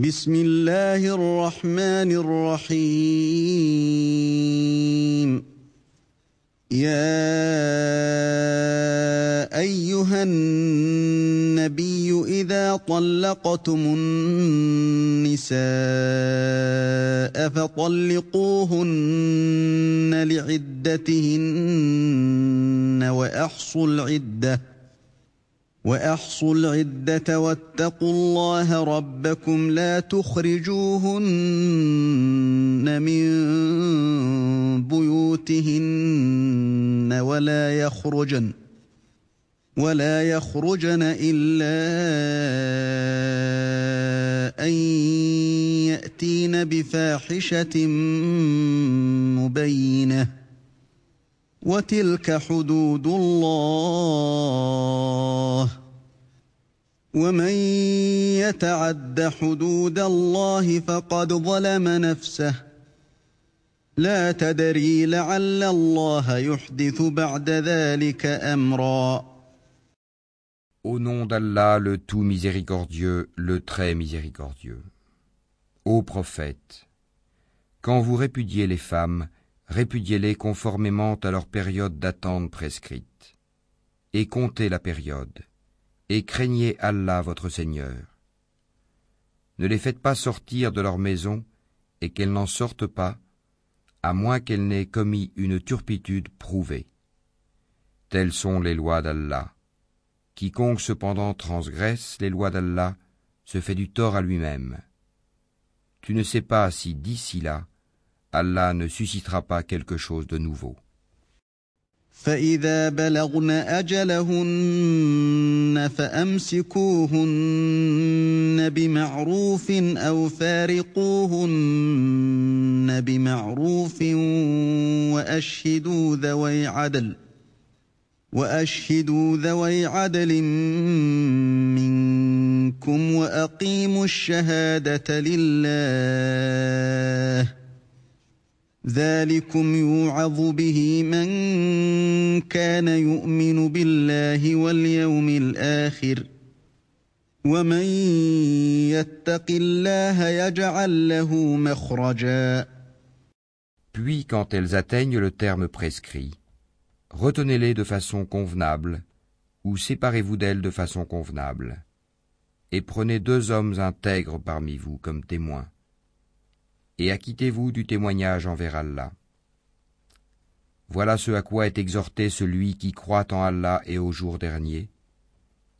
بسم الله الرحمن الرحيم. يا أيها النبي إذا طلقتم النساء فطلقوهن لعدتهن وأحصوا العدة. واحصوا العده واتقوا الله ربكم لا تخرجوهن من بيوتهن ولا يخرجن ولا يخرجن الا ان ياتين بفاحشه مبينه. وتلك حدود الله. ومن يتعد حدود الله فقد ظلم نفسه لا تدري لعل الله يحدث بعد ذلك امرا Au nom d'Allah, le tout miséricordieux, le très miséricordieux. Ô prophète, quand vous répudiez les femmes, répudiez-les conformément à leur période d'attente prescrite. Et comptez la période, et craignez Allah votre Seigneur. Ne les faites pas sortir de leur maison, et qu'elles n'en sortent pas, à moins qu'elles n'aient commis une turpitude prouvée. Telles sont les lois d'Allah. Quiconque cependant transgresse les lois d'Allah se fait du tort à lui-même. Tu ne sais pas si d'ici là, Allah ne suscitera pas quelque chose de nouveau. فإذا بلغن أجلهن فأمسكوهن بمعروف أو فارقوهن بمعروف وأشهدوا ذوي عدل وأشهدوا ذوي عدل منكم وأقيموا الشهادة لله ذلكم يوعظ به من كان يؤمن بالله واليوم الآخر ومن يتق الله يجعل له مخرجا Puis quand elles atteignent le terme prescrit, retenez-les de façon convenable, ou séparez-vous d'elles de façon convenable, et prenez deux hommes intègres parmi vous comme témoins, et acquittez-vous du témoignage envers Allah. Voilà ce à quoi est exhorté celui qui croit en Allah et au jour dernier,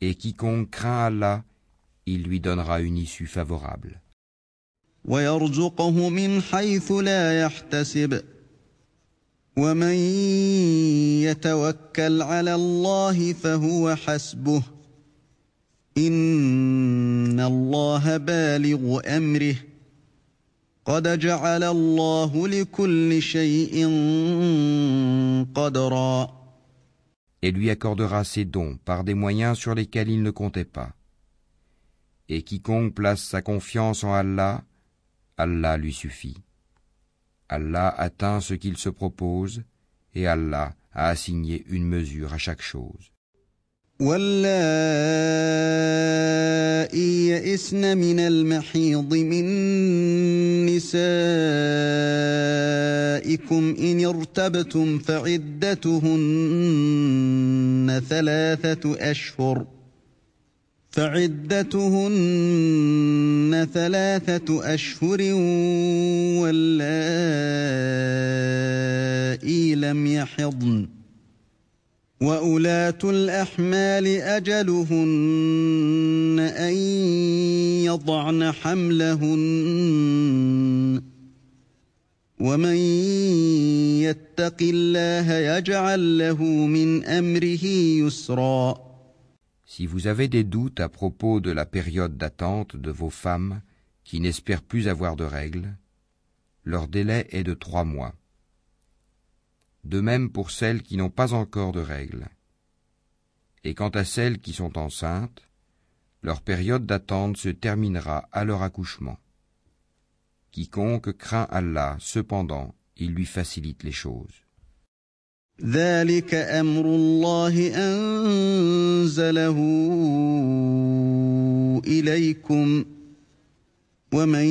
et quiconque craint Allah, il lui donnera une issue favorable. قد جعل الله لكل شيء قدرا et lui accordera ses dons par des moyens sur lesquels il ne comptait pas. Et quiconque place sa confiance en Allah, Allah lui suffit. Allah atteint ce qu'il se propose, et Allah a assigné une mesure à chaque chose. واللائي يئسن من المحيض من نسائكم إن ارتبتم فعدتهن ثلاثة أشهر فعدتهن ثلاثة أشهر واللائي لم يحضن وأولاة الأحمال أجلهن أن يضعن حملهن ومن يتق الله يجعل له من أمره يسرا Si vous avez des doutes à propos de la période d'attente de vos femmes qui n'espèrent plus avoir de règles, leur délai est de trois mois. De même pour celles qui n'ont pas encore de règles. Et quant à celles qui sont enceintes, leur période d'attente se terminera à leur accouchement. Quiconque craint Allah, cependant, il lui facilite les choses. ذلك امر الله انزله اليكم ومن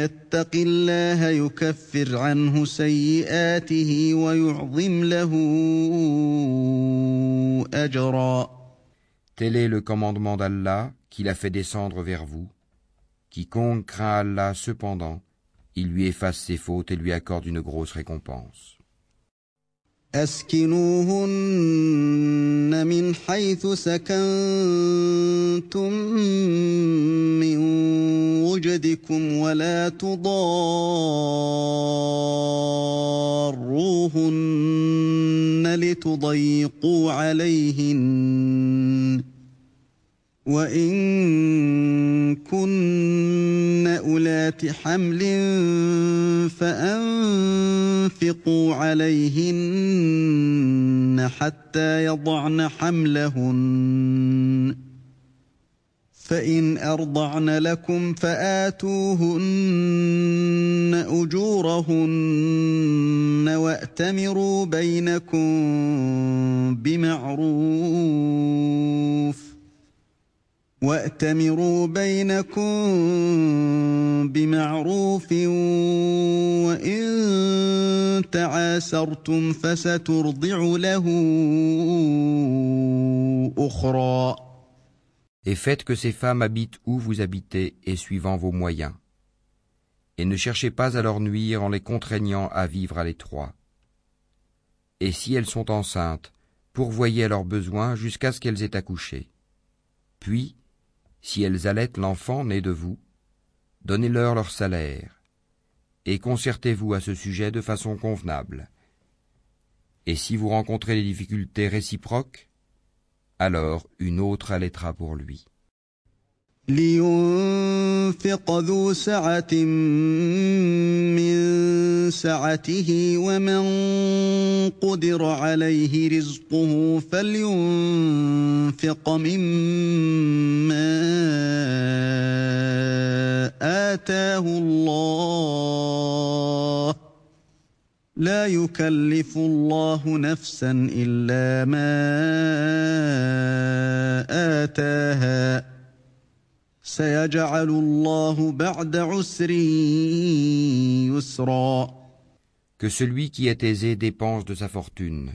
يتق الله يكفر عنه سيئاته ويعظم له اجرا Tel est le commandement d'Allah qu'il a fait descendre vers vous. Quiconque craint Allah cependant, il lui efface ses fautes et lui accorde une grosse récompense. أسكنوهن من حيث سكنتم من وجدكم ولا تضاروهن لتضيقوا عليهن وإن كن أولات حمل فأنفقوا عليهن حتى يضعن حملهن. فإن أرضعن لكم فآتوهن أجورهن وأتمروا بينكم بمعروف. واتمروا بينكم بمعروف وان تعاسرتم فسترضع له اخرى Et faites que ces femmes habitent où vous habitez et suivant vos moyens. Et ne cherchez pas à leur nuire en les contraignant à vivre à l'étroit. Et si elles sont enceintes, pourvoyez à leurs besoins jusqu'à ce qu'elles aient accouché. Puis, si elles allaitent l'enfant né de vous, donnez-leur leur salaire, et concertez-vous à ce sujet de façon convenable. Et si vous rencontrez des difficultés réciproques, alors une autre allaitera pour lui. لينفق ذو سعة من سعته ومن قدر عليه رزقه فلينفق مما آتاه الله. لا يكلف الله نفسا إلا ما آتاها. سيجعل الله بعد عسر يسرا Que celui qui est aisé dépense de sa fortune,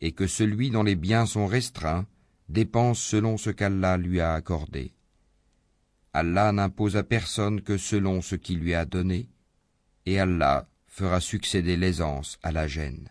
et que celui dont les biens sont restreints dépense selon ce qu'Allah lui a accordé. Allah n'impose à personne que selon ce qu'il lui a donné, et Allah fera succéder l'aisance à la gêne.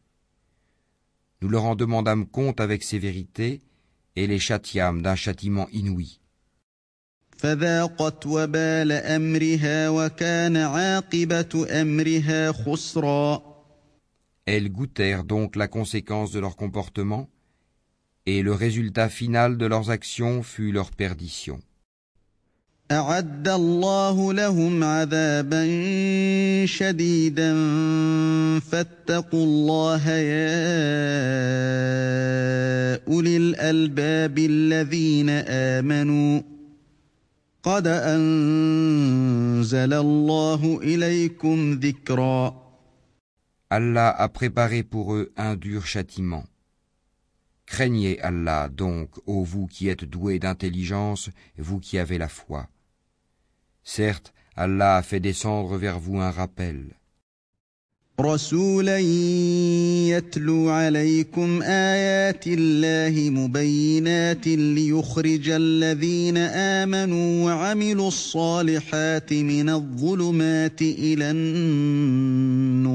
nous leur en demandâmes compte avec sévérité et les châtiâmes d'un châtiment inouï. Elles goûtèrent donc la conséquence de leur comportement, et le résultat final de leurs actions fut leur perdition. أعد الله لهم عذابا شديدا فاتقوا الله يا أولي الألباب الذين آمنوا قد أنزل الله إليكم ذكرًا Allah a préparé pour eux un dur châtiment. Craignez Allah donc, ô vous qui êtes doués d'intelligence, vous qui avez la foi. Certes, Allah a fait descendre vers vous un rappel. رسولا يتلو عليكم آيات الله مبينات ليخرج الذين آمنوا وعملوا الصالحات من الظلمات إلى النور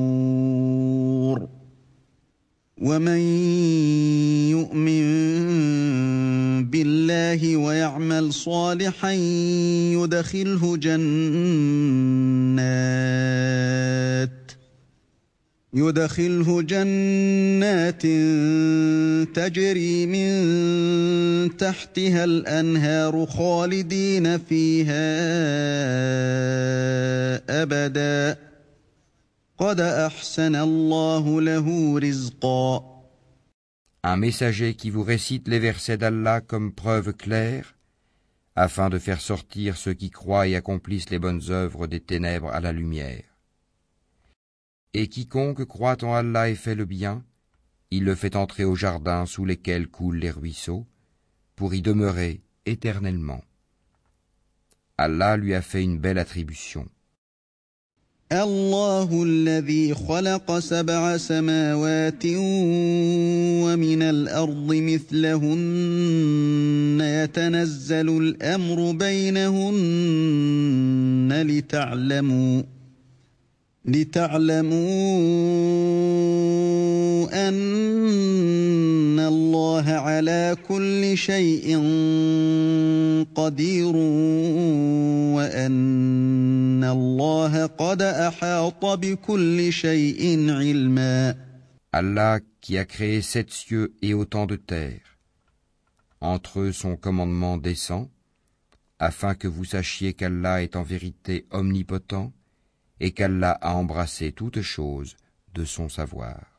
ومن يؤمن بالله ويعمل صالحا يدخله جنات يدخله جنات تجري من تحتها الأنهار خالدين فيها أبدا. قد أحسن الله له رزقا. Un messager qui vous récite les versets d'Allah comme preuve claire, afin de faire sortir ceux qui croient et accomplissent les bonnes œuvres des ténèbres à la lumière. Et quiconque croit en Allah et fait le bien, il le fait entrer au jardin sous lesquels coulent les ruisseaux, pour y demeurer éternellement. Allah lui a fait une belle attribution. الله الذي خلق سبع سماوات ومن الأرض مثلهن. يتنزل الأمر بينهن لتعلموا لتعلموا أن الله على كل شيء قدير وأن Allah qui a créé sept cieux et autant de terres. Entre eux son commandement descend, afin que vous sachiez qu'Allah est en vérité omnipotent et qu'Allah a embrassé toute chose de son savoir.